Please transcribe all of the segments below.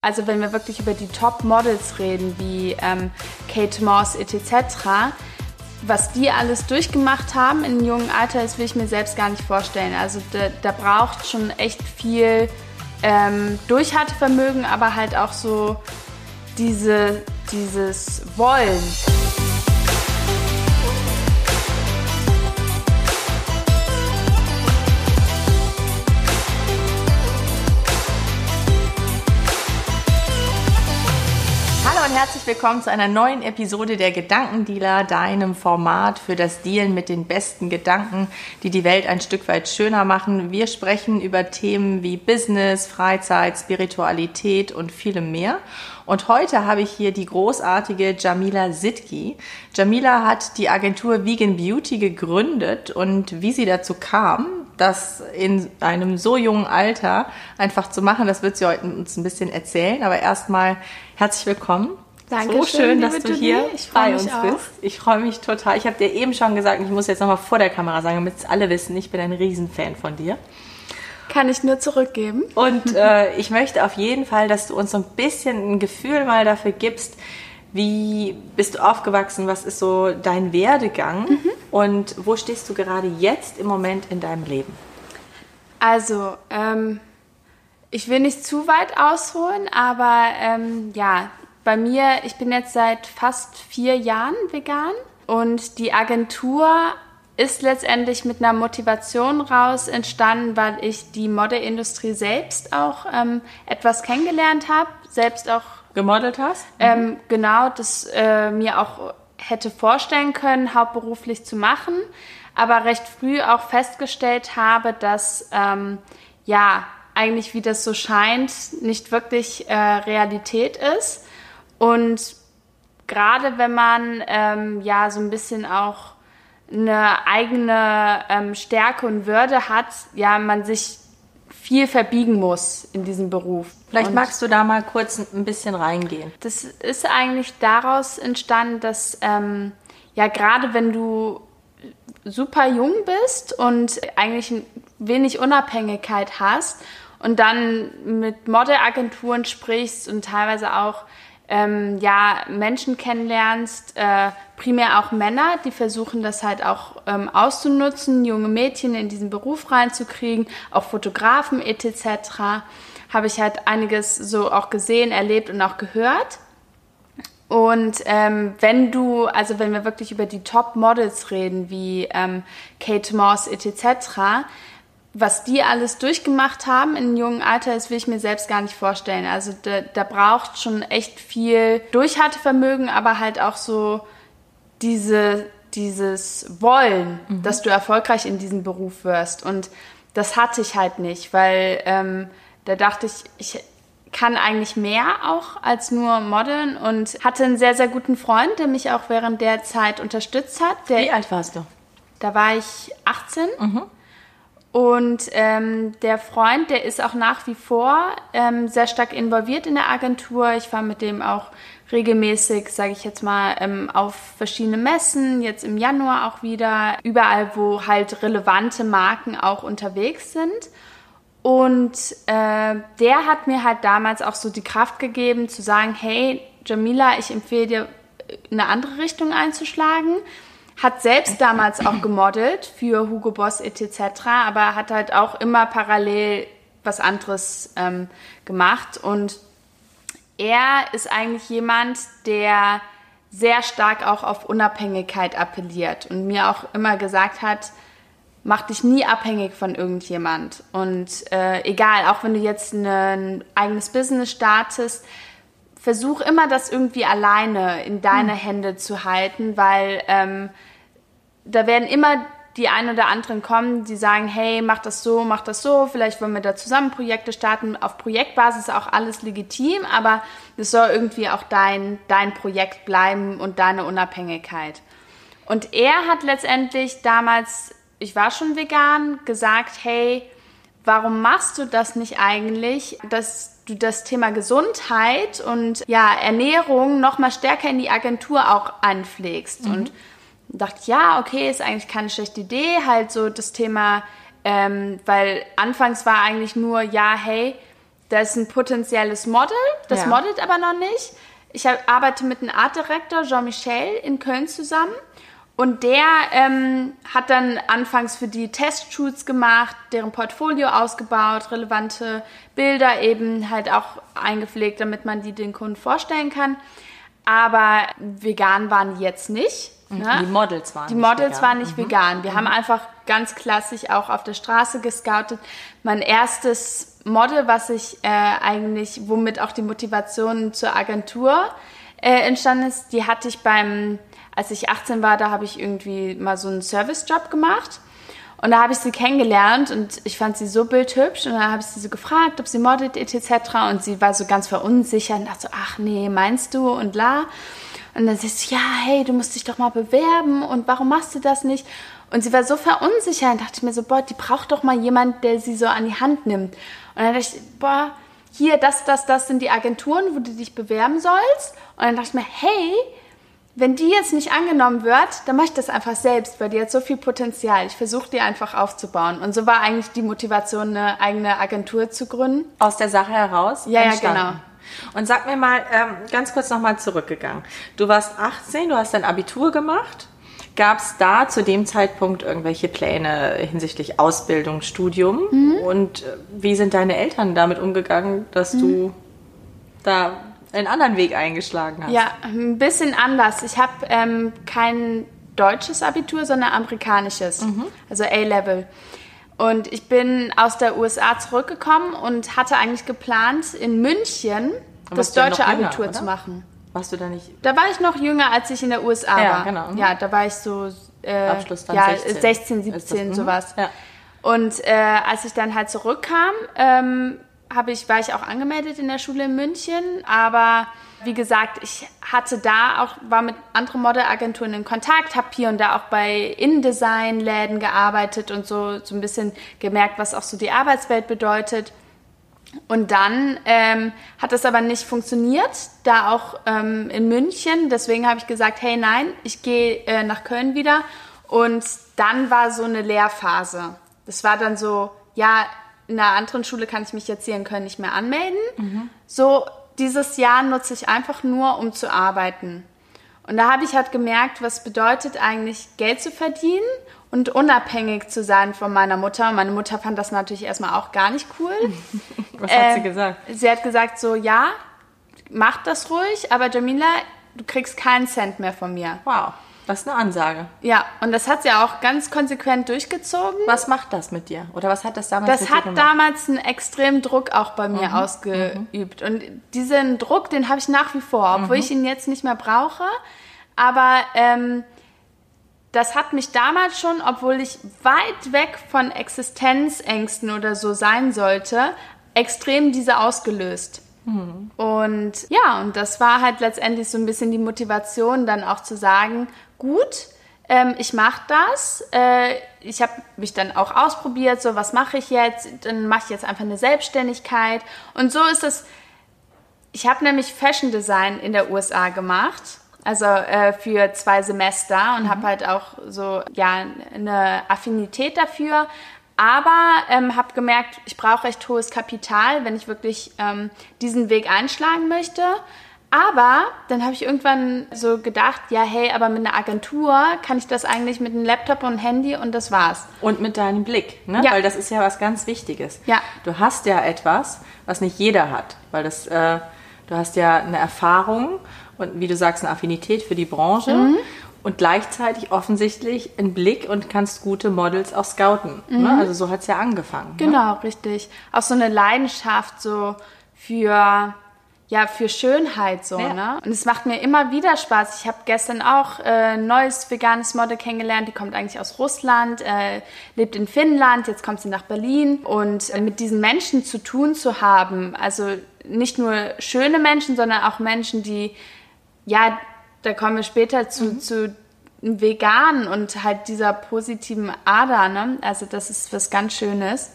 Also wenn wir wirklich über die Top-Models reden, wie ähm, Kate Moss etc., was die alles durchgemacht haben in jungen Alter, das will ich mir selbst gar nicht vorstellen. Also da, da braucht schon echt viel ähm, Durchhaltevermögen, aber halt auch so diese, dieses Wollen. Herzlich willkommen zu einer neuen Episode der Gedankendealer, deinem Format für das Dealen mit den besten Gedanken, die die Welt ein Stück weit schöner machen. Wir sprechen über Themen wie Business, Freizeit, Spiritualität und vielem mehr. Und heute habe ich hier die großartige Jamila Sidki. Jamila hat die Agentur Vegan Beauty gegründet und wie sie dazu kam, das in einem so jungen Alter einfach zu machen, das wird sie heute uns ein bisschen erzählen. Aber erstmal herzlich willkommen. Danke so schön, dass du hier bei uns auch. bist. Ich freue mich total. Ich habe dir eben schon gesagt, ich muss jetzt nochmal vor der Kamera sagen, damit es alle wissen, ich bin ein Riesenfan von dir. Kann ich nur zurückgeben. Und äh, ich möchte auf jeden Fall, dass du uns so ein bisschen ein Gefühl mal dafür gibst, wie bist du aufgewachsen, was ist so dein Werdegang mhm. und wo stehst du gerade jetzt im Moment in deinem Leben? Also, ähm, ich will nicht zu weit ausholen, aber ähm, ja, bei mir, ich bin jetzt seit fast vier Jahren vegan und die Agentur ist letztendlich mit einer Motivation raus entstanden, weil ich die Modeindustrie selbst auch ähm, etwas kennengelernt habe, selbst auch gemodelt hast. Mhm. Ähm, genau, das äh, mir auch hätte vorstellen können, hauptberuflich zu machen, aber recht früh auch festgestellt habe, dass ähm, ja eigentlich, wie das so scheint, nicht wirklich äh, Realität ist. Und gerade wenn man ähm, ja so ein bisschen auch eine eigene ähm, Stärke und Würde hat, ja, man sich viel verbiegen muss in diesem Beruf. Vielleicht und magst du da mal kurz ein bisschen reingehen. Das ist eigentlich daraus entstanden, dass ähm, ja gerade wenn du super jung bist und eigentlich wenig Unabhängigkeit hast und dann mit Modelagenturen sprichst und teilweise auch ähm, ja, Menschen kennenlernst, äh, primär auch Männer, die versuchen das halt auch ähm, auszunutzen, junge Mädchen in diesen Beruf reinzukriegen, auch Fotografen etc. Habe ich halt einiges so auch gesehen, erlebt und auch gehört. Und ähm, wenn du, also wenn wir wirklich über die Top-Models reden, wie ähm, Kate Moss etc., was die alles durchgemacht haben in jungen Alter, das will ich mir selbst gar nicht vorstellen. Also da, da braucht schon echt viel Durchhaltevermögen, aber halt auch so diese, dieses Wollen, mhm. dass du erfolgreich in diesem Beruf wirst. Und das hatte ich halt nicht, weil ähm, da dachte ich, ich kann eigentlich mehr auch als nur modeln und hatte einen sehr, sehr guten Freund, der mich auch während der Zeit unterstützt hat. Der, Wie alt warst du? Da war ich 18. Mhm. Und ähm, der Freund, der ist auch nach wie vor ähm, sehr stark involviert in der Agentur. Ich fahre mit dem auch regelmäßig, sage ich jetzt mal, ähm, auf verschiedene Messen, jetzt im Januar auch wieder, überall, wo halt relevante Marken auch unterwegs sind. Und äh, der hat mir halt damals auch so die Kraft gegeben zu sagen, hey Jamila, ich empfehle dir, eine andere Richtung einzuschlagen hat selbst damals auch gemodelt für Hugo Boss etc., aber hat halt auch immer parallel was anderes ähm, gemacht. Und er ist eigentlich jemand, der sehr stark auch auf Unabhängigkeit appelliert und mir auch immer gesagt hat, mach dich nie abhängig von irgendjemand. Und äh, egal, auch wenn du jetzt ein eigenes Business startest, versuch immer das irgendwie alleine in deine hm. Hände zu halten, weil ähm, da werden immer die ein oder anderen kommen, die sagen, hey, mach das so, mach das so, vielleicht wollen wir da zusammen Projekte starten. Auf Projektbasis auch alles legitim, aber es soll irgendwie auch dein, dein Projekt bleiben und deine Unabhängigkeit. Und er hat letztendlich damals, ich war schon vegan, gesagt, hey, warum machst du das nicht eigentlich, dass du das Thema Gesundheit und ja, Ernährung noch mal stärker in die Agentur auch anpflegst mhm. und dachte ich, ja, okay, ist eigentlich keine schlechte Idee, halt so das Thema, ähm, weil anfangs war eigentlich nur, ja, hey, da ist ein potenzielles Model, das Ja. modelt aber noch nicht. Ich arbeite mit einem Art Director, Jean-Michel, in Köln zusammen. Und der ähm, hat dann anfangs für die Testshoots gemacht, deren Portfolio ausgebaut, relevante Bilder eben halt auch eingepflegt, damit man die den Kunden vorstellen kann. Aber vegan waren die jetzt nicht. Ne? Die Models waren Die nicht Models vegan. waren nicht vegan. Wir haben einfach ganz klassisch auch auf der Straße gescoutet. Mein erstes Model, was ich äh, eigentlich, womit auch die Motivation zur Agentur äh, entstanden ist, die hatte ich beim, als ich 18 war, da habe ich irgendwie mal so einen Servicejob gemacht. Und da habe ich sie kennengelernt und ich fand sie so bildhübsch und dann habe ich sie so gefragt, ob sie modelt etc. Und sie war so ganz verunsichert und dachte so, ach nee, meinst du und la. Und dann sagt sie, ja, hey, du musst dich doch mal bewerben und warum machst du das nicht? Und sie war so verunsichert und dachte ich mir so, boah, die braucht doch mal jemand, der sie so an die Hand nimmt. Und dann dachte ich, boah, hier, das, das, das sind die Agenturen, wo du dich bewerben sollst. Und dann dachte ich mir, hey, wenn die jetzt nicht angenommen wird, dann mache ich das einfach selbst, weil die hat so viel Potenzial. Ich versuche die einfach aufzubauen. Und so war eigentlich die Motivation, eine eigene Agentur zu gründen. Aus der Sache heraus? Ja, ja, entstanden. genau. Und sag mir mal, ähm, ganz kurz nochmal zurückgegangen. Du warst 18, du hast dein Abitur gemacht. Gab es da zu dem Zeitpunkt irgendwelche Pläne hinsichtlich Ausbildung, Studium? Mhm. Und äh, wie sind deine Eltern damit umgegangen, dass Mhm. du da einen anderen Weg eingeschlagen hast? Ja, ein bisschen anders. Ich habe ähm, kein deutsches Abitur, sondern amerikanisches, also A-Level. Und ich bin aus der USA zurückgekommen und hatte eigentlich geplant, in München das deutsche jünger, Abitur oder? zu machen. Warst du da nicht Da war ich noch jünger, als ich in der USA Ja, war. genau. Mhm. Ja, da war ich so äh, Abschluss dann ja, 16. 16, Ist 17, das- mhm. sowas. Ja. Und äh, als ich dann halt zurückkam, ähm, ich, war ich auch angemeldet in der Schule in München. Aber wie gesagt, ich hatte da auch, war mit anderen Modelagenturen in Kontakt, habe hier und da auch bei InDesign-Läden gearbeitet und so, so ein bisschen gemerkt, was auch so die Arbeitswelt bedeutet. Und dann ähm, hat das aber nicht funktioniert, da auch ähm, in München. Deswegen habe ich gesagt, hey nein, ich gehe äh, nach Köln wieder. Und dann war so eine Lehrphase. Das war dann so, ja, in einer anderen Schule kann ich mich jetzt hier in Köln nicht mehr anmelden. So, dieses Jahr nutze ich einfach nur, um zu arbeiten. Und da habe ich halt gemerkt, was bedeutet eigentlich Geld zu verdienen und unabhängig zu sein von meiner Mutter. Meine Mutter fand das natürlich erstmal auch gar nicht cool. Was hat sie Äh, gesagt? Sie hat gesagt so, ja, mach das ruhig, aber Jamila, du kriegst keinen Cent mehr von mir. Wow, das ist eine Ansage. Ja, und das hat sie auch ganz konsequent durchgezogen. Was macht das mit dir? Oder was hat das damals Das mit dir hat gemacht? damals einen extremen Druck auch bei mir ausgeübt. Und diesen Druck, den habe ich nach wie vor, obwohl ich ihn jetzt nicht mehr brauche. Aber ähm, das hat mich damals schon, obwohl ich weit weg von Existenzängsten oder so sein sollte, extrem diese ausgelöst. Und ja, und das war halt letztendlich so ein bisschen die Motivation, dann auch zu sagen, gut, ähm, ich mache das. Äh, ich habe mich dann auch ausprobiert, so was mache ich jetzt? Dann mache ich jetzt einfach eine Selbstständigkeit. Und so ist es. Ich habe nämlich Fashion Design in der USA gemacht, also äh, für zwei Semester und habe halt auch so ja eine Affinität dafür. Aber ähm, habe gemerkt, ich brauche recht hohes Kapital, wenn ich wirklich ähm, diesen Weg einschlagen möchte. Aber dann habe ich irgendwann so gedacht, ja, hey, aber mit einer Agentur kann ich das eigentlich mit einem Laptop und einem Handy und das war's. Und mit deinem Blick, ne? Ja. weil das ist ja was ganz Wichtiges. Ja. Du hast ja etwas, was nicht jeder hat, weil das, äh, du hast ja eine Erfahrung und wie du sagst, eine Affinität für die Branche Mhm. und gleichzeitig offensichtlich einen Blick und kannst gute Models auch scouten. Ne? Also so hat es ja angefangen. Ne? Mhm. Genau, richtig. Auch so eine Leidenschaft so für ja für Schönheit so Ja. ne und es macht mir immer wieder Spaß. Ich habe gestern auch äh, ein neues veganes Model kennengelernt. Die kommt eigentlich aus Russland, äh, lebt in Finnland. Jetzt kommt sie nach Berlin und äh, mit diesen Menschen zu tun zu haben. Also nicht nur schöne Menschen, sondern auch Menschen, die ja da kommen wir später zu zu vegan und halt dieser positiven Ader, ne? Also das ist was ganz Schönes.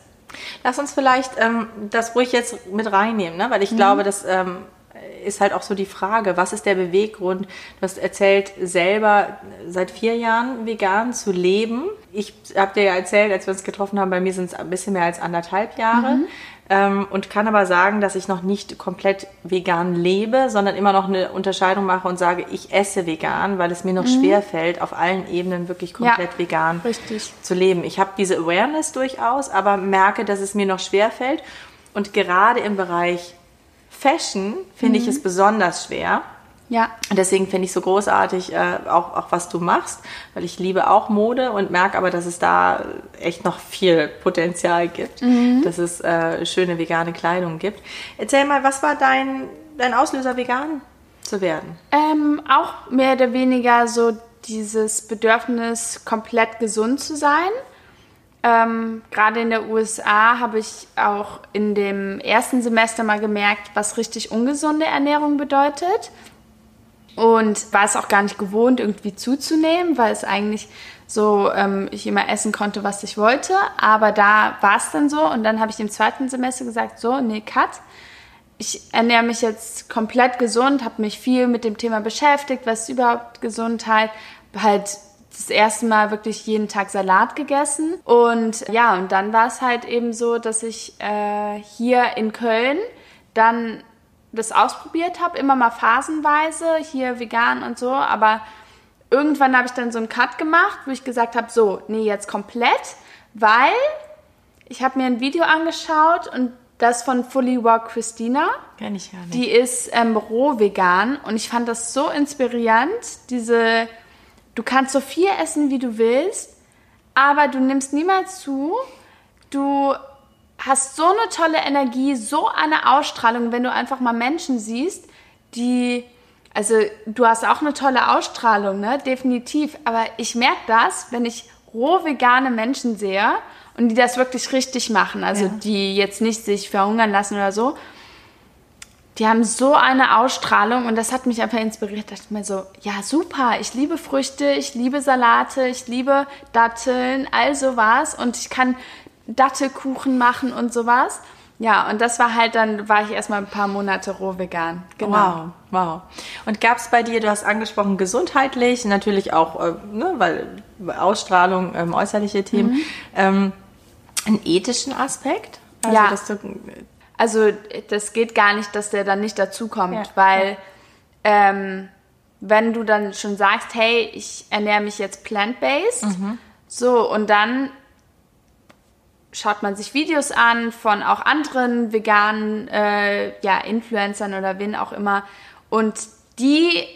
Lass uns vielleicht ähm, das ruhig jetzt mit reinnehmen, ne? weil Mhm. ich glaube, das ähm, ist halt auch so die Frage, was ist der Beweggrund? Du hast erzählt, selber seit vier Jahren vegan zu leben. Ich habe dir ja erzählt, als wir uns getroffen haben, bei mir sind es ein bisschen mehr als anderthalb Jahre. Mhm. Ähm, und kann aber sagen, dass ich noch nicht komplett vegan lebe, sondern immer noch eine Unterscheidung mache und sage, ich esse vegan, weil es mir noch mhm. schwer fällt, auf allen Ebenen wirklich komplett ja, vegan richtig. zu leben. Ich habe diese Awareness durchaus, aber merke, dass es mir noch schwer fällt. Und gerade im Bereich Fashion finde mhm. ich es besonders schwer ja. Und deswegen finde ich so großartig äh, auch, auch, was du machst, weil ich liebe auch Mode und merke aber, dass es da echt noch viel Potenzial gibt, mhm. dass es äh, schöne vegane Kleidung gibt. Erzähl mal, was war dein, dein Auslöser, vegan zu werden? Ähm, auch mehr oder weniger so dieses Bedürfnis, komplett gesund zu sein. Ähm, Gerade in der USA habe ich auch in dem ersten Semester mal gemerkt, was richtig ungesunde Ernährung bedeutet und war es auch gar nicht gewohnt, irgendwie zuzunehmen, weil es eigentlich so ähm, ich immer essen konnte, was ich wollte. Aber da war es dann so und dann habe ich im zweiten Semester gesagt, so, nee, cut. Ich ernähre mich jetzt komplett gesund, habe mich viel mit dem Thema beschäftigt, was ist überhaupt Gesundheit, halt das erste Mal wirklich jeden Tag Salat gegessen. Und ja, und dann war es halt eben so, dass ich äh, hier in Köln dann das ausprobiert habe, immer mal phasenweise, hier vegan und so, aber irgendwann habe ich dann so einen Cut gemacht, wo ich gesagt habe, so, nee, jetzt komplett, weil ich habe mir ein Video angeschaut und das von Fully Walk Christina. Kenn ich ja nicht. Die ist ähm, roh vegan und ich fand das so inspirierend, diese, du kannst so viel essen, wie du willst, aber du nimmst niemals zu, du hast so eine tolle Energie, so eine Ausstrahlung, wenn du einfach mal Menschen siehst, die, also du hast auch eine tolle Ausstrahlung, ne, definitiv. Aber ich merke das, wenn ich roh vegane Menschen sehe und die das wirklich richtig machen, also ja. die jetzt nicht sich verhungern lassen oder so. Die haben so eine Ausstrahlung und das hat mich einfach inspiriert. Da dachte ich mir so, ja super, ich liebe Früchte, ich liebe Salate, ich liebe Datteln, all sowas und ich kann Dattelkuchen machen und sowas. Ja, und das war halt dann, war ich erstmal ein paar Monate roh vegan. Genau. Wow, wow. Und gab es bei dir, du hast angesprochen, gesundheitlich, natürlich auch, äh, ne, weil Ausstrahlung, ähm, äußerliche Themen, mhm. ähm, einen ethischen Aspekt? Also, ja. Du, also das geht gar nicht, dass der dann nicht dazukommt, ja. weil ja. Ähm, wenn du dann schon sagst, hey, ich ernähre mich jetzt plant-based, mhm. so, und dann schaut man sich Videos an von auch anderen veganen äh, ja, Influencern oder wen auch immer und die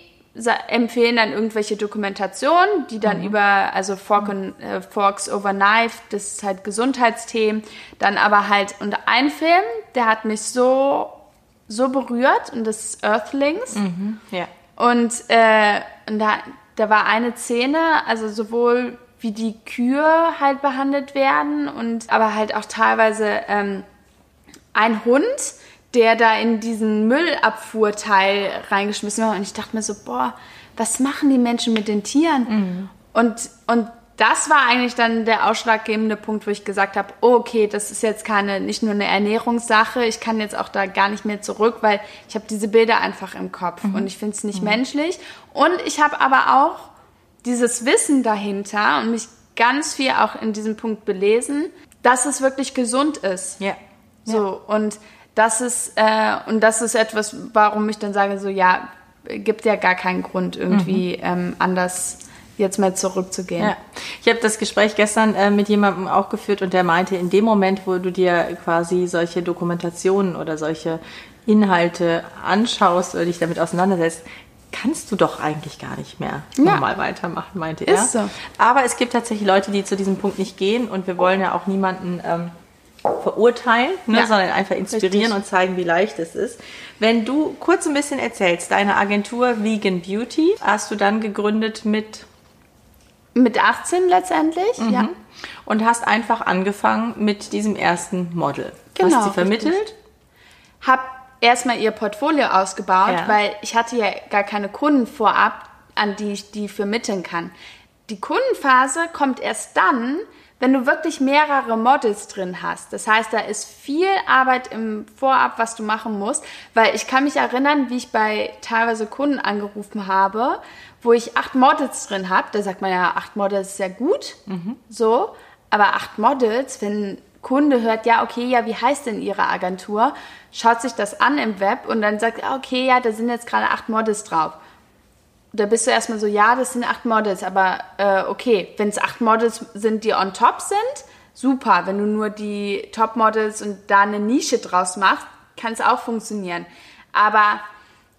empfehlen dann irgendwelche Dokumentationen, die dann mhm. über, also Fork und, äh, Forks over Knife, das ist halt Gesundheitsthemen, dann aber halt, und ein Film, der hat mich so, so berührt und das ist Earthlings. Mhm. Ja. Und, äh, und da, da war eine Szene, also sowohl wie die Kühe halt behandelt werden und aber halt auch teilweise ähm, ein Hund, der da in diesen Müllabfuhrteil reingeschmissen war und ich dachte mir so, boah, was machen die Menschen mit den Tieren? Mhm. Und, und das war eigentlich dann der ausschlaggebende Punkt, wo ich gesagt habe, oh, okay, das ist jetzt keine, nicht nur eine Ernährungssache, ich kann jetzt auch da gar nicht mehr zurück, weil ich habe diese Bilder einfach im Kopf mhm. und ich finde es nicht mhm. menschlich. Und ich habe aber auch dieses Wissen dahinter und mich ganz viel auch in diesem Punkt belesen, dass es wirklich gesund ist. Ja. So ja. und das ist äh, und das ist etwas, warum ich dann sage so ja gibt ja gar keinen Grund irgendwie mhm. ähm, anders jetzt mal zurückzugehen. Ja. Ich habe das Gespräch gestern äh, mit jemandem auch geführt und der meinte, in dem Moment, wo du dir quasi solche Dokumentationen oder solche Inhalte anschaust oder dich damit auseinandersetzt, kannst du doch eigentlich gar nicht mehr ja. normal weitermachen, meinte er. Ist so. Aber es gibt tatsächlich Leute, die zu diesem Punkt nicht gehen und wir wollen ja auch niemanden ähm, verurteilen, ne, ja. sondern einfach inspirieren Richtig. und zeigen, wie leicht es ist. Wenn du kurz ein bisschen erzählst, deine Agentur Vegan Beauty hast du dann gegründet mit mit 18 letztendlich, mhm. ja. Und hast einfach angefangen mit diesem ersten Model. Genau. Hast sie vermittelt? Richtig. Hab erstmal ihr Portfolio ausgebaut, ja. weil ich hatte ja gar keine Kunden vorab, an die ich die vermitteln kann. Die Kundenphase kommt erst dann, wenn du wirklich mehrere Models drin hast. Das heißt, da ist viel Arbeit im Vorab, was du machen musst, weil ich kann mich erinnern, wie ich bei teilweise Kunden angerufen habe, wo ich acht Models drin habe. Da sagt man ja, acht Models ist ja gut, mhm. so. Aber acht Models, wenn Kunde hört, ja, okay, ja, wie heißt denn Ihre Agentur? Schaut sich das an im Web und dann sagt, okay, ja, da sind jetzt gerade acht Models drauf. Da bist du erstmal so, ja, das sind acht Models, aber äh, okay, wenn es acht Models sind, die on top sind, super. Wenn du nur die Top-Models und da eine Nische draus machst, kann es auch funktionieren. Aber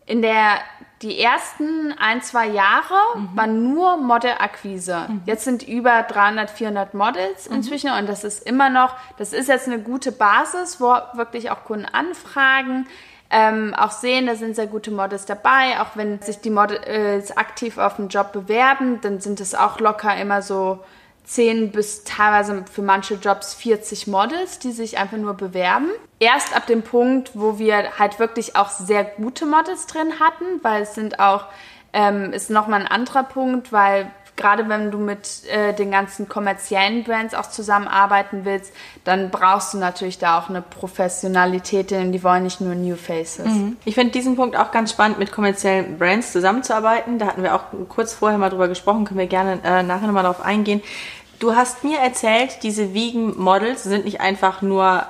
in der die ersten ein, zwei Jahre mhm. war nur Model-Akquise. Mhm. Jetzt sind über 300, 400 Models mhm. inzwischen und das ist immer noch, das ist jetzt eine gute Basis, wo wirklich auch Kunden anfragen, ähm, auch sehen, da sind sehr gute Models dabei. Auch wenn sich die Models aktiv auf den Job bewerben, dann sind es auch locker immer so 10 bis teilweise für manche Jobs 40 Models, die sich einfach nur bewerben. Erst ab dem Punkt, wo wir halt wirklich auch sehr gute Models drin hatten, weil es sind auch, ähm, ist nochmal ein anderer Punkt, weil gerade wenn du mit äh, den ganzen kommerziellen Brands auch zusammenarbeiten willst, dann brauchst du natürlich da auch eine Professionalität, denn die wollen nicht nur New Faces. Mhm. Ich finde diesen Punkt auch ganz spannend, mit kommerziellen Brands zusammenzuarbeiten. Da hatten wir auch kurz vorher mal drüber gesprochen, können wir gerne äh, nachher nochmal darauf eingehen. Du hast mir erzählt, diese Vegan-Models sind nicht einfach nur,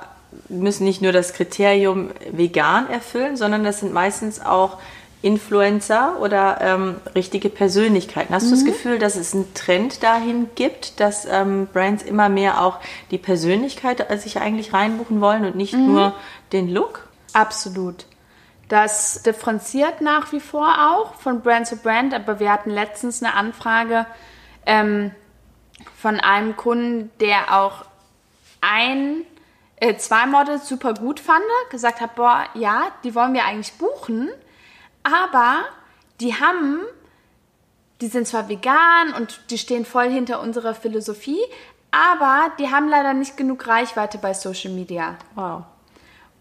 müssen nicht nur das Kriterium vegan erfüllen, sondern das sind meistens auch Influencer oder ähm, richtige Persönlichkeiten. Hast mhm. du das mhm. Gefühl, dass es einen Trend dahin gibt, dass ähm, Brands immer mehr auch die Persönlichkeit sich eigentlich reinbuchen wollen und nicht mhm. nur den Look? Absolut. Das differenziert nach wie vor auch von Brand zu Brand, aber wir hatten letztens eine Anfrage, ähm, von einem Kunden, der auch ein, äh, zwei Models super gut fand, gesagt hat, boah, ja, die wollen wir eigentlich buchen, aber die haben, die sind zwar vegan und die stehen voll hinter unserer Philosophie, aber die haben leider nicht genug Reichweite bei Social Media. Wow.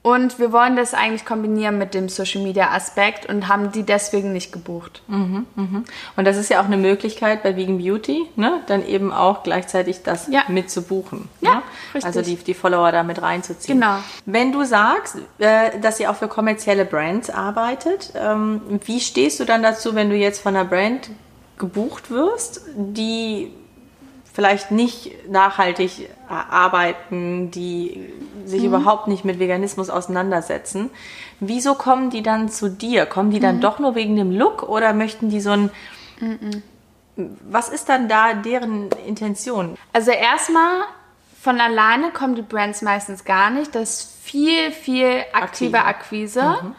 Und wir wollen das eigentlich kombinieren mit dem Social Media Aspekt und haben die deswegen nicht gebucht. Mhm, mh. Und das ist ja auch eine Möglichkeit bei Vegan Beauty, ne? dann eben auch gleichzeitig das ja. mit zu buchen. Ja, ne? richtig. Also die, die Follower da mit reinzuziehen. Genau. Wenn du sagst, äh, dass ihr auch für kommerzielle Brands arbeitet, ähm, wie stehst du dann dazu, wenn du jetzt von einer Brand gebucht wirst, die vielleicht nicht nachhaltig arbeiten, die sich mhm. überhaupt nicht mit Veganismus auseinandersetzen. Wieso kommen die dann zu dir? Kommen die dann mhm. doch nur wegen dem Look oder möchten die so ein... Mhm. Was ist dann da deren Intention? Also erstmal von alleine kommen die Brands meistens gar nicht. Das ist viel, viel aktive Akquise. Mhm.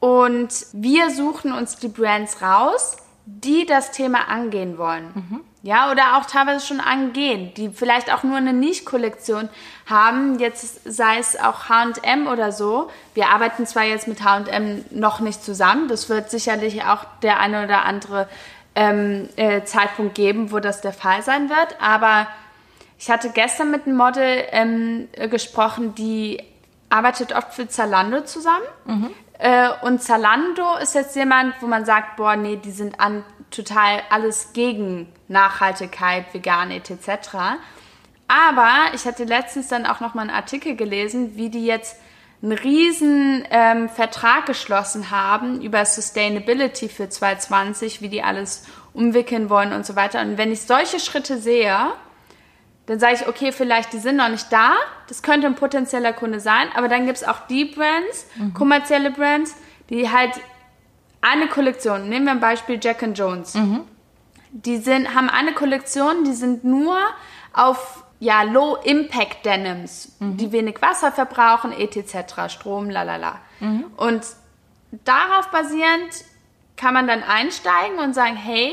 Und wir suchen uns die Brands raus, die das Thema angehen wollen. Ja, oder auch teilweise schon angehen, die vielleicht auch nur eine Niche-Kollektion haben, jetzt sei es auch H&M oder so. Wir arbeiten zwar jetzt mit H&M noch nicht zusammen, das wird sicherlich auch der eine oder andere ähm, äh, Zeitpunkt geben, wo das der Fall sein wird, aber ich hatte gestern mit einem Model ähm, gesprochen, die arbeitet oft für Zalando zusammen. Mhm. Äh, und Zalando ist jetzt jemand, wo man sagt, boah, nee, die sind an total alles gegen Nachhaltigkeit, vegan etc. Aber ich hatte letztens dann auch noch mal einen Artikel gelesen, wie die jetzt einen riesen ähm, Vertrag geschlossen haben über Sustainability für 2020, wie die alles umwickeln wollen und so weiter. Und wenn ich solche Schritte sehe, dann sage ich, okay, vielleicht die sind noch nicht da, das könnte ein potenzieller Kunde sein, aber dann gibt es auch die Brands, mhm. kommerzielle Brands, die halt eine Kollektion, nehmen wir ein Beispiel Jack and Jones. Mhm. Die sind, haben eine Kollektion, die sind nur auf ja, Low-Impact-Denims, mhm. die wenig Wasser verbrauchen, etc., Strom, lalala. Mhm. Und darauf basierend kann man dann einsteigen und sagen, hey,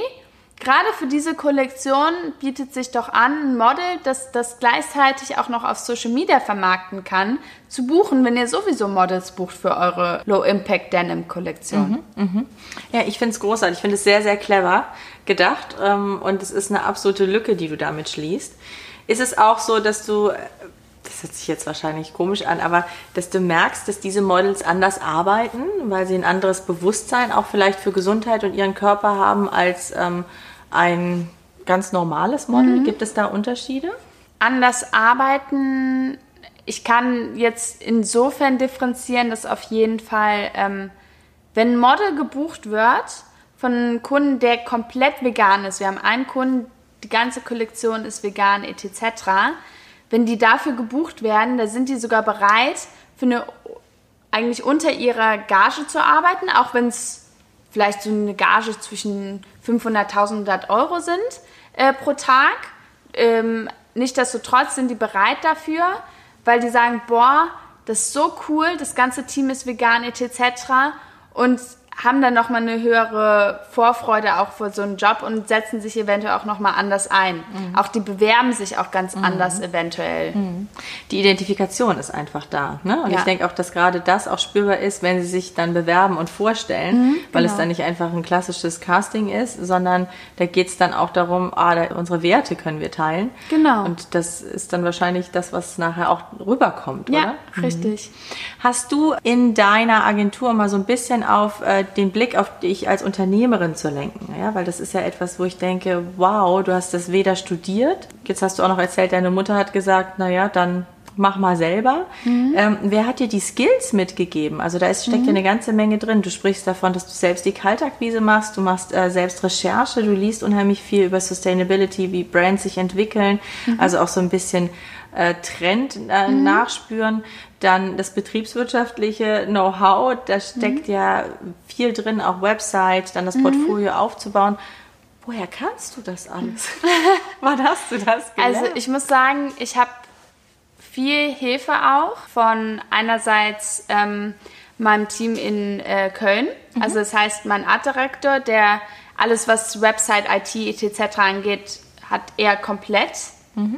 gerade für diese Kollektion bietet sich doch an, ein Model, das das gleichzeitig auch noch auf Social Media vermarkten kann, zu buchen, wenn ihr sowieso Models bucht für eure Low-Impact Denim-Kollektion. Mhm, mh. Ja, ich finde es großartig. Ich finde es sehr, sehr clever gedacht ähm, und es ist eine absolute Lücke, die du damit schließt. Ist es auch so, dass du das hört sich jetzt wahrscheinlich komisch an, aber dass du merkst, dass diese Models anders arbeiten, weil sie ein anderes Bewusstsein auch vielleicht für Gesundheit und ihren Körper haben als ähm, ein ganz normales Model? Mhm. Gibt es da Unterschiede? Anders arbeiten. Ich kann jetzt insofern differenzieren, dass auf jeden Fall, ähm, wenn ein Model gebucht wird von einem Kunden, der komplett vegan ist, wir haben einen Kunden, die ganze Kollektion ist vegan, etc., wenn die dafür gebucht werden, da sind die sogar bereit, für eine eigentlich unter ihrer Gage zu arbeiten, auch wenn es vielleicht so eine Gage zwischen 500.000 Euro sind äh, pro Tag. Ähm, Nichtsdestotrotz sind die bereit dafür, weil die sagen, boah, das ist so cool, das ganze Team ist vegan etc. Und haben dann nochmal eine höhere Vorfreude auch vor so einem Job und setzen sich eventuell auch nochmal anders ein. Mhm. Auch die bewerben sich auch ganz mhm. anders eventuell. Mhm. Die Identifikation ist einfach da. Ne? Und ja. ich denke auch, dass gerade das auch spürbar ist, wenn sie sich dann bewerben und vorstellen, mhm, weil genau. es dann nicht einfach ein klassisches Casting ist, sondern da geht es dann auch darum, ah, da, unsere Werte können wir teilen. Genau. Und das ist dann wahrscheinlich das, was nachher auch rüberkommt, ja, oder? Ja, richtig. Hast du in deiner Agentur mal so ein bisschen auf äh, den Blick auf dich als Unternehmerin zu lenken. Ja? Weil das ist ja etwas, wo ich denke, wow, du hast das weder studiert. Jetzt hast du auch noch erzählt, deine Mutter hat gesagt, naja, dann mach mal selber. Mhm. Ähm, wer hat dir die Skills mitgegeben? Also da ist, steckt mhm. ja eine ganze Menge drin. Du sprichst davon, dass du selbst die Kaltakquise machst, du machst äh, selbst Recherche, du liest unheimlich viel über Sustainability, wie Brands sich entwickeln, mhm. also auch so ein bisschen äh, Trend äh, mhm. nachspüren. Dann das betriebswirtschaftliche Know-how, da steckt mhm. ja viel drin, auch Website, dann das mhm. Portfolio aufzubauen. Woher kannst du das alles? Wann hast du das gelernt? Also ich muss sagen, ich habe viel Hilfe auch von einerseits ähm, meinem Team in äh, Köln. Mhm. Also das heißt, mein Artdirektor, der alles, was Website, IT, etc. angeht, hat er komplett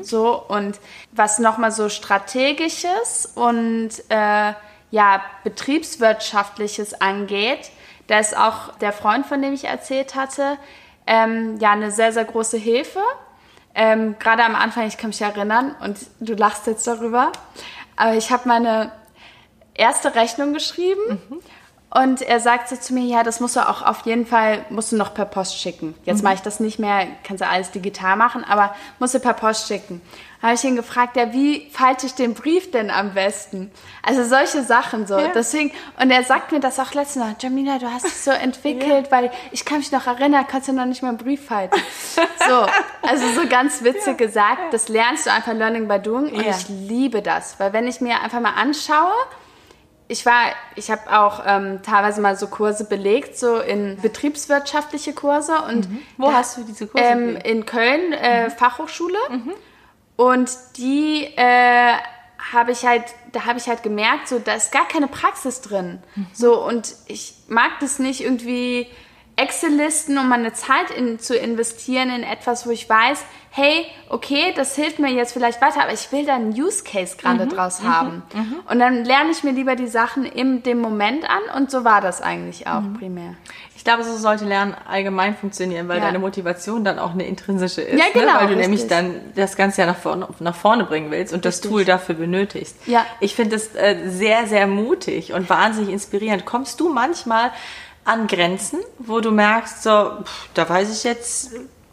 So, und was nochmal so strategisches und äh, ja, betriebswirtschaftliches angeht, da ist auch der Freund, von dem ich erzählt hatte, ähm, ja, eine sehr, sehr große Hilfe. Ähm, Gerade am Anfang, ich kann mich erinnern, und du lachst jetzt darüber, aber ich habe meine erste Rechnung geschrieben. Mhm. Und er sagte zu mir, ja, das musst du auch auf jeden Fall, musst du noch per Post schicken. Jetzt mhm. mache ich das nicht mehr, kannst du alles digital machen, aber musst du per Post schicken. Habe ich ihn gefragt, ja, wie falte ich den Brief denn am besten? Also solche Sachen so. Ja. Deswegen, und er sagt mir das auch letztens noch, Jamina, du hast dich so entwickelt, ja. weil ich kann mich noch erinnern, kannst du noch nicht mal einen Brief falten. so, also so ganz witzig ja. gesagt, das lernst du einfach Learning by Doing und ich liebe das, weil wenn ich mir einfach mal anschaue, ich war, ich habe auch ähm, teilweise mal so Kurse belegt, so in betriebswirtschaftliche Kurse. Und mhm. wo da, hast du diese Kurse? Ähm, in Köln, äh, mhm. Fachhochschule. Mhm. Und die äh, habe ich halt, da habe ich halt gemerkt, so da ist gar keine Praxis drin. Mhm. So und ich mag das nicht irgendwie Excel-Listen, um meine Zeit in, zu investieren in etwas, wo ich weiß, hey, okay, das hilft mir jetzt vielleicht weiter, aber ich will da einen Use Case gerade mhm, draus mhm, haben. Mhm. Und dann lerne ich mir lieber die Sachen in dem Moment an und so war das eigentlich auch mhm. primär. Ich glaube, so sollte Lernen allgemein funktionieren, weil ja. deine Motivation dann auch eine intrinsische ist. Ja, genau. Ne? Weil du richtig. nämlich dann das Ganze ja nach vorne, nach vorne bringen willst und richtig. das Tool dafür benötigst. Ja. Ich finde das äh, sehr, sehr mutig und wahnsinnig inspirierend. Kommst du manchmal an Grenzen, wo du merkst, so, pff, da weiß ich jetzt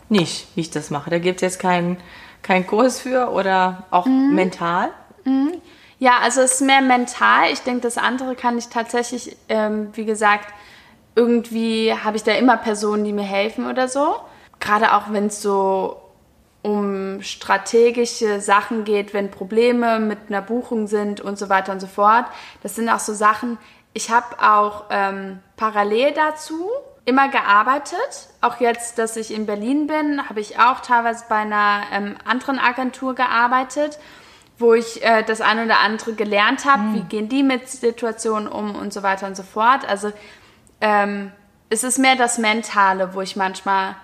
nicht, wie ich das mache. Da gibt es jetzt keinen kein Kurs für oder auch mhm. mental? Mhm. Ja, also es ist mehr mental. Ich denke, das andere kann ich tatsächlich, ähm, wie gesagt, irgendwie habe ich da immer Personen, die mir helfen oder so. Gerade auch wenn es so um strategische Sachen geht, wenn Probleme mit einer Buchung sind und so weiter und so fort. Das sind auch so Sachen, ich habe auch ähm, parallel dazu immer gearbeitet. Auch jetzt, dass ich in Berlin bin, habe ich auch teilweise bei einer ähm, anderen Agentur gearbeitet, wo ich äh, das eine oder andere gelernt habe. Mhm. Wie gehen die mit Situationen um und so weiter und so fort. Also ähm, es ist mehr das Mentale, wo ich manchmal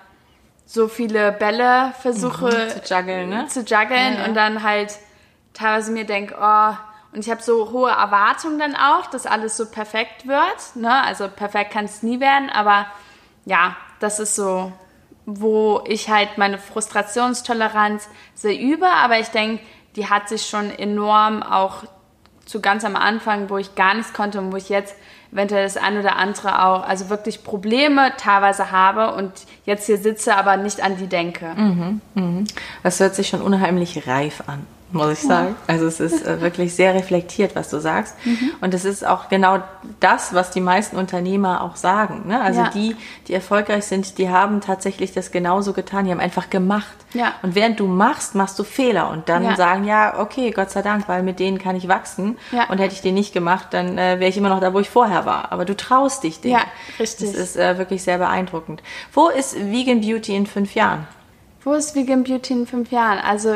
so viele Bälle versuche mhm, zu juggeln, ne? zu juggeln ja, ja. und dann halt teilweise mir denke, oh, und ich habe so hohe Erwartungen dann auch, dass alles so perfekt wird. Ne? Also perfekt kann es nie werden, aber ja, das ist so, wo ich halt meine Frustrationstoleranz sehr übe. Aber ich denke, die hat sich schon enorm auch zu ganz am Anfang, wo ich gar nichts konnte und wo ich jetzt eventuell das eine oder andere auch, also wirklich Probleme teilweise habe und jetzt hier sitze, aber nicht an die denke. Mhm, mh. Das hört sich schon unheimlich reif an. Muss ich sagen. Ja. Also es ist äh, wirklich sehr reflektiert, was du sagst. Mhm. Und es ist auch genau das, was die meisten Unternehmer auch sagen. Ne? Also ja. die, die erfolgreich sind, die haben tatsächlich das genauso getan. Die haben einfach gemacht. Ja. Und während du machst, machst du Fehler und dann sagen, ja, okay, Gott sei Dank, weil mit denen kann ich wachsen. Und hätte ich den nicht gemacht, dann äh, wäre ich immer noch da, wo ich vorher war. Aber du traust dich dem. Ja, richtig. Das ist äh, wirklich sehr beeindruckend. Wo ist Vegan Beauty in fünf Jahren? Wo ist Vegan Beauty in fünf Jahren? Also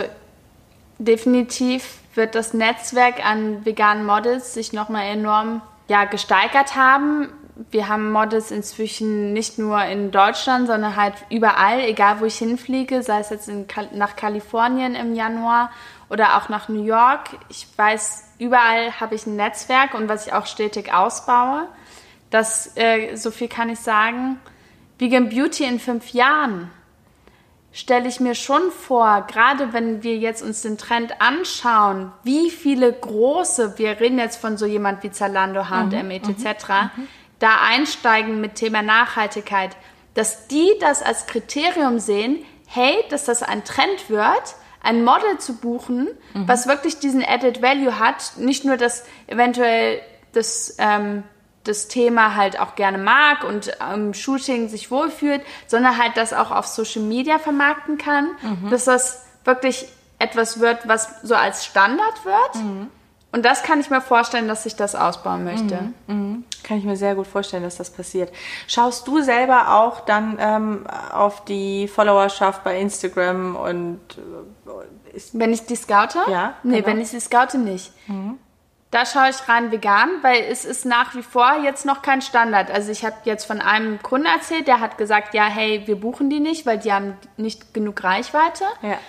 definitiv wird das Netzwerk an veganen Models sich nochmal enorm ja, gesteigert haben. Wir haben Models inzwischen nicht nur in Deutschland, sondern halt überall, egal wo ich hinfliege, sei es jetzt in, nach Kalifornien im Januar oder auch nach New York. Ich weiß, überall habe ich ein Netzwerk und was ich auch stetig ausbaue. Das, äh, so viel kann ich sagen. Vegan Beauty in fünf Jahren stelle ich mir schon vor, gerade wenn wir jetzt uns den Trend anschauen, wie viele große, wir reden jetzt von so jemand wie Zalando, H&M, etc., mhm. da einsteigen mit Thema Nachhaltigkeit, dass die das als Kriterium sehen, hey, dass das ein Trend wird, ein Model zu buchen, mhm. was wirklich diesen Added Value hat, nicht nur das eventuell das ähm, das Thema halt auch gerne mag und im Shooting sich wohlfühlt, sondern halt das auch auf Social Media vermarkten kann, mhm. dass das wirklich etwas wird, was so als Standard wird. Mhm. Und das kann ich mir vorstellen, dass ich das ausbauen möchte. Mhm. mhm. Kann ich mir sehr gut vorstellen, dass das passiert. Schaust du selber auch dann ähm, auf die Followerschaft bei Instagram und äh, wenn ich die scoute? Ja. Nee, genau. wenn ich sie scoute, nicht. Mhm. Da schaue ich rein vegan, weil es ist nach wie vor jetzt noch kein Standard. Also ich habe jetzt von einem Kunden erzählt, der hat gesagt, ja, hey, wir buchen die nicht, weil die haben nicht genug Reichweite. Ja.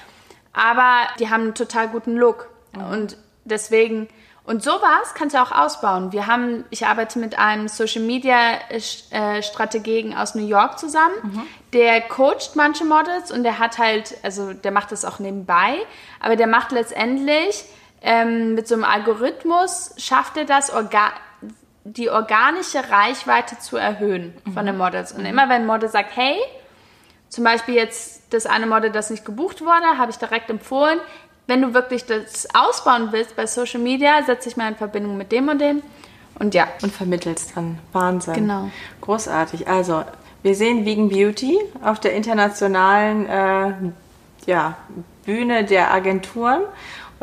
Aber die haben einen total guten Look. Mhm. Und deswegen, und sowas kannst du auch ausbauen. Wir haben, ich arbeite mit einem Social Media äh, Strategen aus New York zusammen. Mhm. Der coacht manche Models und der hat halt, also der macht das auch nebenbei, aber der macht letztendlich ähm, mit so einem Algorithmus schafft er das, Orga die organische Reichweite zu erhöhen mhm. von den Models. Und mhm. immer wenn ein Model sagt, hey, zum Beispiel jetzt das eine Model, das nicht gebucht wurde, habe ich direkt empfohlen, wenn du wirklich das ausbauen willst bei Social Media, setze ich mal in Verbindung mit dem und dem. Und ja. Und vermittelst dann. Wahnsinn. Genau. Großartig. Also, wir sehen Vegan Beauty auf der internationalen äh, ja, Bühne der Agenturen.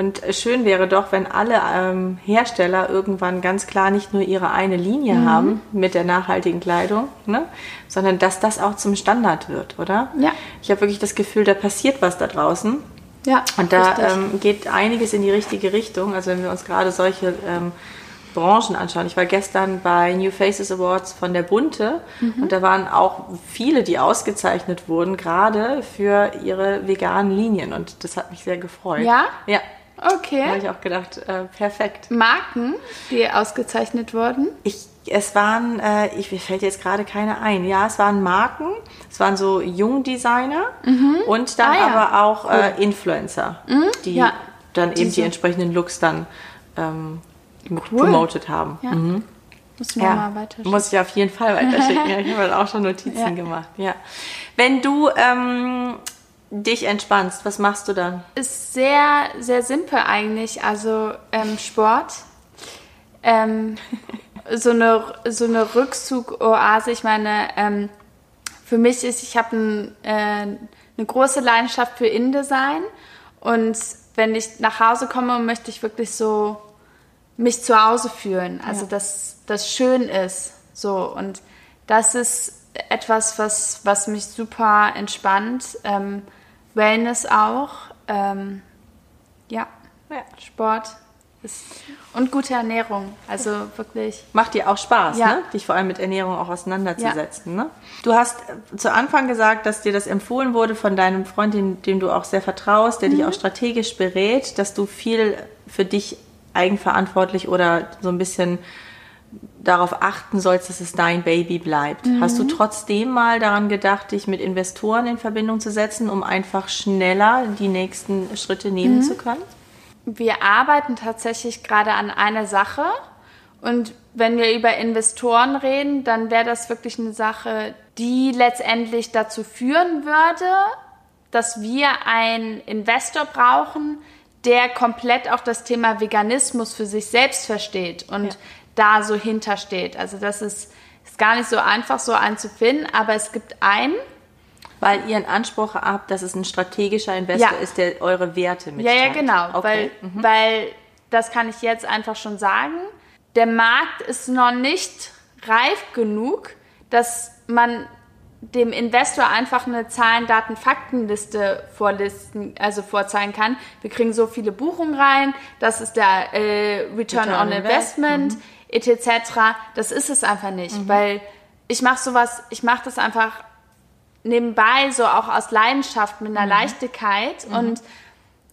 Und schön wäre doch, wenn alle ähm, Hersteller irgendwann ganz klar nicht nur ihre eine Linie mhm. haben mit der nachhaltigen Kleidung, ne? sondern dass das auch zum Standard wird, oder? Ja. Ich habe wirklich das Gefühl, da passiert was da draußen. Ja. Und da ähm, geht einiges in die richtige Richtung. Also wenn wir uns gerade solche ähm, Branchen anschauen. Ich war gestern bei New Faces Awards von der Bunte mhm. und da waren auch viele, die ausgezeichnet wurden, gerade für ihre veganen Linien und das hat mich sehr gefreut. Ja? Ja. Okay. Da habe ich auch gedacht, äh, perfekt. Marken, die ausgezeichnet wurden? Ich, es waren, äh, ich, mir fällt jetzt gerade keine ein. Ja, es waren Marken, es waren so Jungdesigner mhm. und dann ah, ja. aber auch äh. Influencer, mhm. die ja. dann eben die entsprechenden Looks dann ähm, cool. promoted haben. Ja. Mhm. Muss, ja. mal weiterschicken. Muss ich auf jeden Fall weiterschicken. ja, ich habe auch schon Notizen gemacht. Ja. Wenn du ähm, dich entspannst, was machst du dann? Ist sehr, sehr simpel eigentlich. Also ähm, Sport. Ähm, so eine, so eine Rückzug-Oase. Ich meine, ähm, für mich ist, ich habe ein, äh, eine große Leidenschaft für InDesign. Und wenn ich nach Hause komme, möchte ich wirklich so mich zu Hause fühlen. Also, ja. dass das schön ist. So. Und das ist etwas, was, was mich super entspannt. Ähm, Wellness auch. Ähm, ja. ja, Sport ist, und gute Ernährung. Also wirklich. Macht dir auch Spaß, ja. ne? dich vor allem mit Ernährung auch auseinanderzusetzen. Ja. Ne? Du hast zu Anfang gesagt, dass dir das empfohlen wurde von deinem Freund, dem, dem du auch sehr vertraust, der mhm. dich auch strategisch berät, dass du viel für dich eigenverantwortlich oder so ein bisschen darauf achten sollst, dass es dein Baby bleibt. Mhm. Hast du trotzdem mal daran gedacht, dich mit Investoren in Verbindung zu setzen, um einfach schneller die nächsten Schritte nehmen mhm. zu können? Wir arbeiten tatsächlich gerade an einer Sache. Und wenn wir über Investoren reden, dann wäre das wirklich eine Sache, die letztendlich dazu führen würde, dass wir einen Investor brauchen, der komplett auch das Thema Veganismus für sich selbst versteht und ja. Da so hintersteht. Also das ist, ist gar nicht so einfach, so einen zu finden, aber es gibt einen. Weil ihr einen Anspruch habt, dass es ein strategischer Investor ja. ist, der eure Werte mitteilt. Ja, ja, genau. Okay. Weil, mhm. weil, das kann ich jetzt einfach schon sagen, der Markt ist noch nicht reif genug, dass man dem Investor einfach eine Zahlen, Daten, Faktenliste vorlisten, also vorzeigen kann. Wir kriegen so viele Buchungen rein, das ist der äh, Return, Return, on Investment, mhm. Etc. Das ist es einfach nicht, mhm. weil ich mache sowas, ich mache das einfach nebenbei so auch aus Leidenschaft mit einer mhm. Leichtigkeit mhm. und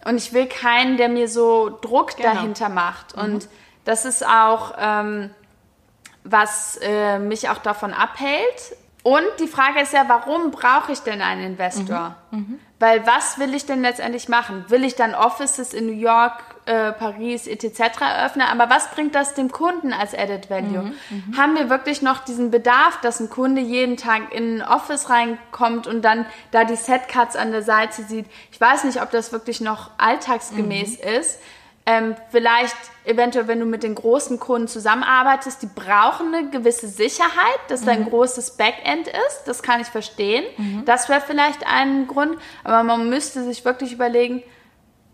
und ich will keinen, der mir so Druck genau. dahinter macht. Und mhm. das ist auch ähm, was äh, mich auch davon abhält, und die Frage ist ja, warum brauche ich denn einen Investor? Mhm. Mhm. Weil was will ich denn letztendlich machen? Will ich dann Offices in New York, äh, Paris etc. eröffnen? Aber was bringt das dem Kunden als Added Value? Mhm. mhm. Haben wir wirklich noch diesen Bedarf, dass ein Kunde jeden Tag in ein Office reinkommt und dann da die Setcards an der Seite sieht? Ich weiß nicht, ob das wirklich noch alltagsgemäß mhm. ist. Ähm, vielleicht eventuell, wenn du mit den großen Kunden zusammenarbeitest, die brauchen eine gewisse Sicherheit, dass da ein mhm. großes Backend ist. Das kann ich verstehen. Mhm. Das wäre vielleicht ein Grund. Aber man müsste sich wirklich überlegen,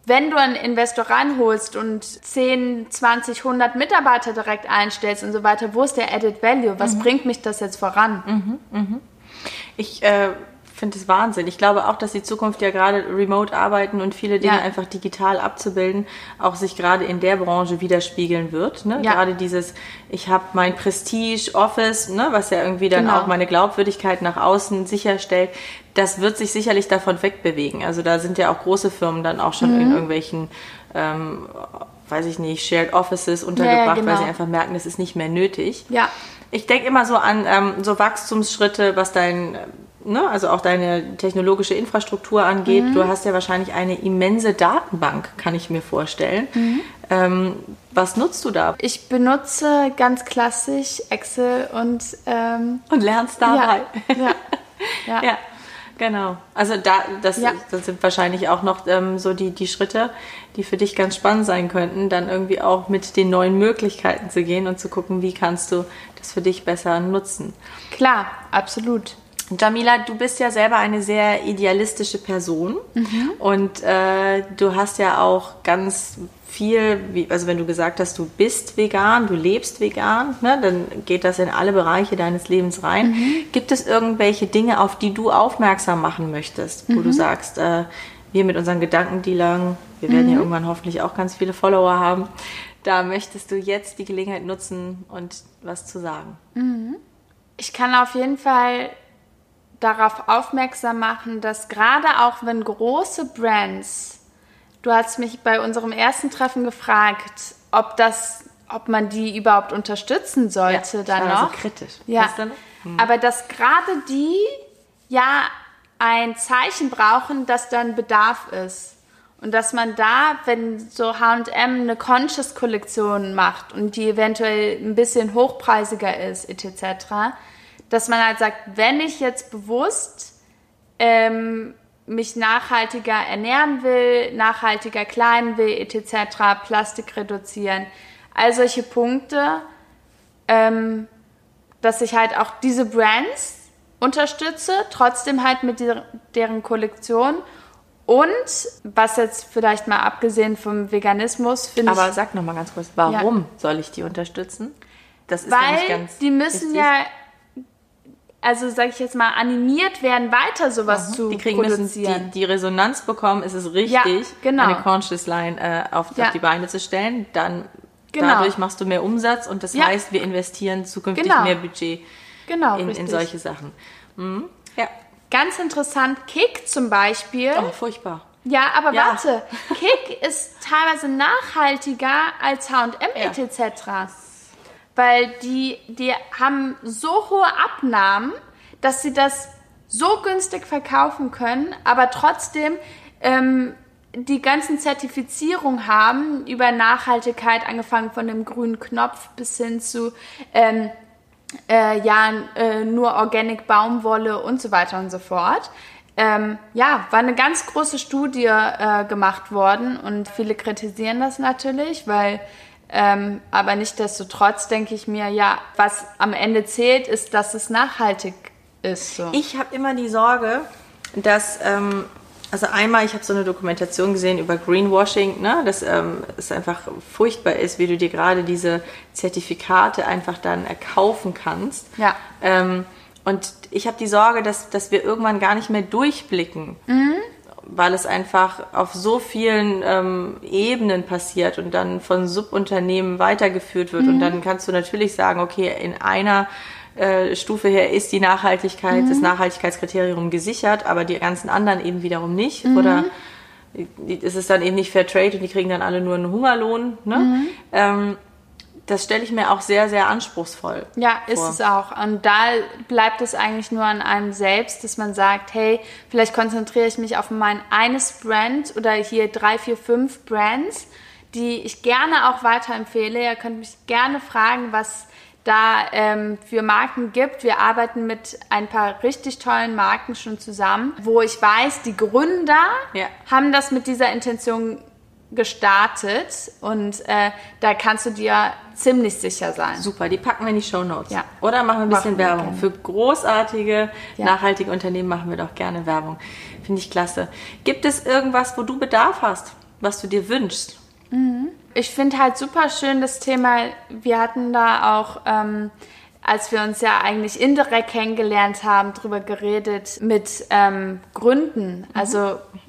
wenn du einen Investor reinholst und 10, 20, 100 Mitarbeiter direkt einstellst und so weiter, wo ist der Added Value? Was mhm. bringt mich das jetzt voran? Mhm. mhm. Ich äh finde es Wahnsinn. Ich glaube auch, dass die Zukunft ja gerade remote arbeiten und viele Dinge ja. einfach digital abzubilden, auch sich gerade in der Branche widerspiegeln wird. Ne? Ja. Gerade dieses, ich habe mein Prestige Office, ne, was ja irgendwie dann genau. auch meine Glaubwürdigkeit nach außen sicherstellt, das wird sich sicherlich davon wegbewegen. Also da sind ja auch große Firmen dann auch schon mhm. in irgendwelchen ähm, weiß ich nicht, Shared Offices untergebracht, ja, genau. weil sie einfach merken, es ist nicht mehr nötig. Ja. Ich denke immer so an ähm, so Wachstumsschritte, was dein ne, also auch deine technologische Infrastruktur angeht. Mhm. Du hast ja wahrscheinlich eine immense Datenbank, kann ich mir vorstellen. Mhm. Ähm, was nutzt du da? Ich benutze ganz klassisch Excel und ähm, und lernst dabei. Ja, ja, ja. ja genau. Also da, das, ja. das sind wahrscheinlich auch noch ähm, so die, die Schritte, die für dich ganz spannend sein könnten, dann irgendwie auch mit den neuen Möglichkeiten zu gehen und zu gucken, wie kannst du das für dich besser nutzen. Klar, absolut. Jamila, du bist ja selber eine sehr idealistische Person mhm. und äh, du hast ja auch ganz viel, wie, also wenn du gesagt hast, du bist vegan, du lebst vegan, ne, dann geht das in alle Bereiche deines Lebens rein. Mhm. Gibt es irgendwelche Dinge, auf die du aufmerksam machen möchtest, wo mhm. du sagst, äh, wir mit unseren Gedankendealern, wir werden ja mhm. irgendwann hoffentlich auch ganz viele Follower haben, da möchtest du jetzt die Gelegenheit nutzen und was zu sagen? Mhm. Ich kann auf jeden Fall darauf aufmerksam machen, dass gerade auch wenn große Brands, du hast mich bei unserem ersten Treffen gefragt, ob das, ob man die überhaupt unterstützen sollte ja, dann noch. Also kritisch. Ja. Hm. Aber dass gerade die ja ein Zeichen brauchen, dass dann Bedarf ist. Und dass man da, wenn so HM eine Conscious-Kollektion macht und die eventuell ein bisschen hochpreisiger ist, etc., dass man halt sagt, wenn ich jetzt bewusst ähm, mich nachhaltiger ernähren will, nachhaltiger kleiden will, etc., Plastik reduzieren, all solche Punkte, ähm, dass ich halt auch diese Brands unterstütze, trotzdem halt mit der, deren Kollektion und was jetzt vielleicht mal abgesehen vom Veganismus finde ich. Aber sag noch mal ganz kurz, warum ja. soll ich die unterstützen? Das ist Weil ja ganz die müssen richtig. ja also sage ich jetzt mal, animiert werden, weiter sowas mhm. zu die kriegen produzieren. Die, die, Resonanz bekommen, ist es richtig, ja, genau. eine Conscious Line äh, auf, ja. auf, die Beine zu stellen, dann genau. dadurch machst du mehr Umsatz und das ja. heißt, wir investieren zukünftig genau. mehr Budget genau, in, in, solche Sachen. Mhm. Ja. Ganz interessant, Kick zum Beispiel. Oh, furchtbar. Ja, aber ja. warte, Kick ist teilweise nachhaltiger als H&M etc weil die, die haben so hohe Abnahmen, dass sie das so günstig verkaufen können, aber trotzdem ähm, die ganzen Zertifizierungen haben über Nachhaltigkeit, angefangen von dem grünen Knopf bis hin zu ähm, äh, ja, äh, nur Organic Baumwolle und so weiter und so fort. ähm, ja, war eine ganz große Studie äh, gemacht worden und viele kritisieren das natürlich, weil ähm, aber nichtdestotrotz denke ich mir, ja, was am Ende zählt, ist, dass es nachhaltig ist. So. Ich habe immer die Sorge, dass, ähm, also einmal, ich habe so eine Dokumentation gesehen über Greenwashing, ne, dass ähm, es einfach furchtbar ist, wie du dir gerade diese Zertifikate einfach dann erkaufen kannst. Ja. Ähm, und ich habe die Sorge, dass, dass wir irgendwann gar nicht mehr durchblicken. Mhm weil es einfach auf so vielen ähm, Ebenen passiert und dann von Subunternehmen weitergeführt wird. Mhm. Und dann kannst du natürlich sagen, okay, in einer äh, Stufe her ist die Nachhaltigkeit, mhm. das Nachhaltigkeitskriterium gesichert, aber die ganzen anderen eben wiederum nicht. Mhm. Oder ist es dann eben nicht Fair Trade und die kriegen dann alle nur einen Hungerlohn. Ne? Mhm. Ähm, das stelle ich mir auch sehr, sehr anspruchsvoll Ja, ist vor. es auch. Und da bleibt es eigentlich nur an einem selbst, dass man sagt, hey, vielleicht konzentriere ich mich auf mein eines Brand oder hier drei, vier, fünf Brands, die ich gerne auch weiterempfehle. Ihr könnt mich gerne fragen, was da ähm, für Marken gibt. Wir arbeiten mit ein paar richtig tollen Marken schon zusammen, wo ich weiß, die Gründer ja. haben das mit dieser Intention gestartet und äh, da kannst du dir ziemlich sicher sein. Super, die packen wir in die Show Notes. Ja. Oder machen wir ein bisschen machen Werbung. Für großartige, ja. nachhaltige Unternehmen machen wir doch gerne Werbung. Finde ich klasse. Gibt es irgendwas, wo du Bedarf hast, was du dir wünschst? Mhm. Ich finde halt super schön das Thema, wir hatten da auch... Ähm, als wir uns ja eigentlich indirekt kennengelernt haben, darüber geredet mit ähm, Gründen. Mhm. Also mhm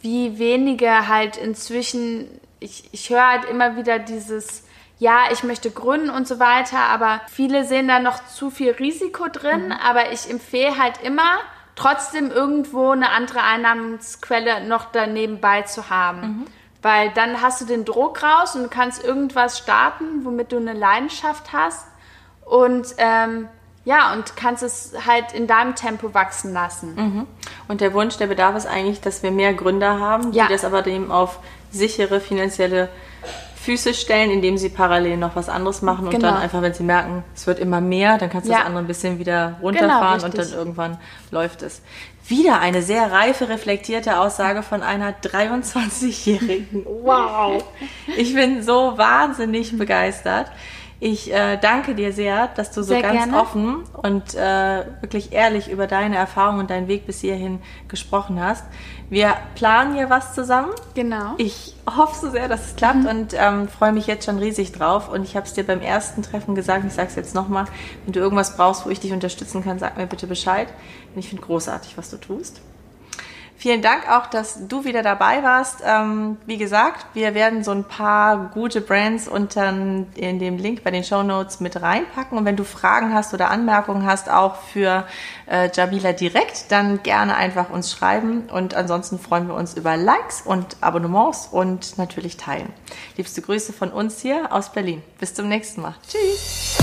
wie wenige halt inzwischen, ich, ich höre halt immer wieder dieses, ja, ich möchte gründen und so weiter, aber viele sehen da noch zu viel Risiko drin, mhm. aber ich empfehle halt immer, trotzdem irgendwo eine andere Einnahmensquelle noch daneben bei zu haben. Mhm. Weil dann hast du den Druck raus und kannst irgendwas starten, womit du eine Leidenschaft hast. Und ähm, ja, und kannst es halt in deinem Tempo wachsen lassen. Mhm. Und der Wunsch, der Bedarf ist eigentlich, dass wir mehr Gründer haben, ja. die das aber dem auf sichere finanzielle Füße stellen, indem sie parallel noch was anderes machen und genau. dann einfach, wenn sie merken, es wird immer mehr, dann kannst du ja. das andere ein bisschen wieder runterfahren genau, und dann irgendwann läuft es. Wieder eine sehr reife, reflektierte Aussage von einer 23-Jährigen. Wow! Ich bin so wahnsinnig begeistert. Ich äh, danke dir sehr, dass du so sehr ganz gerne. offen und äh, wirklich ehrlich über deine Erfahrungen und deinen Weg bis hierhin gesprochen hast. Wir planen hier was zusammen. Genau. Ich hoffe so sehr, dass es klappt mhm. und ähm, freue mich jetzt schon riesig drauf. Und ich habe es dir beim ersten Treffen gesagt, ich sage es jetzt nochmal, wenn du irgendwas brauchst, wo ich dich unterstützen kann, sag mir bitte Bescheid. ich finde großartig, was du tust. Vielen Dank auch, dass du wieder dabei warst. Ähm, wie gesagt, wir werden so ein paar gute Brands unter in dem Link bei den Show Notes mit reinpacken. Und wenn du Fragen hast oder Anmerkungen hast, auch für äh, Jabila direkt, dann gerne einfach uns schreiben. Und ansonsten freuen wir uns über Likes und Abonnements und natürlich teilen. Liebste Grüße von uns hier aus Berlin. Bis zum nächsten Mal. Tschüss.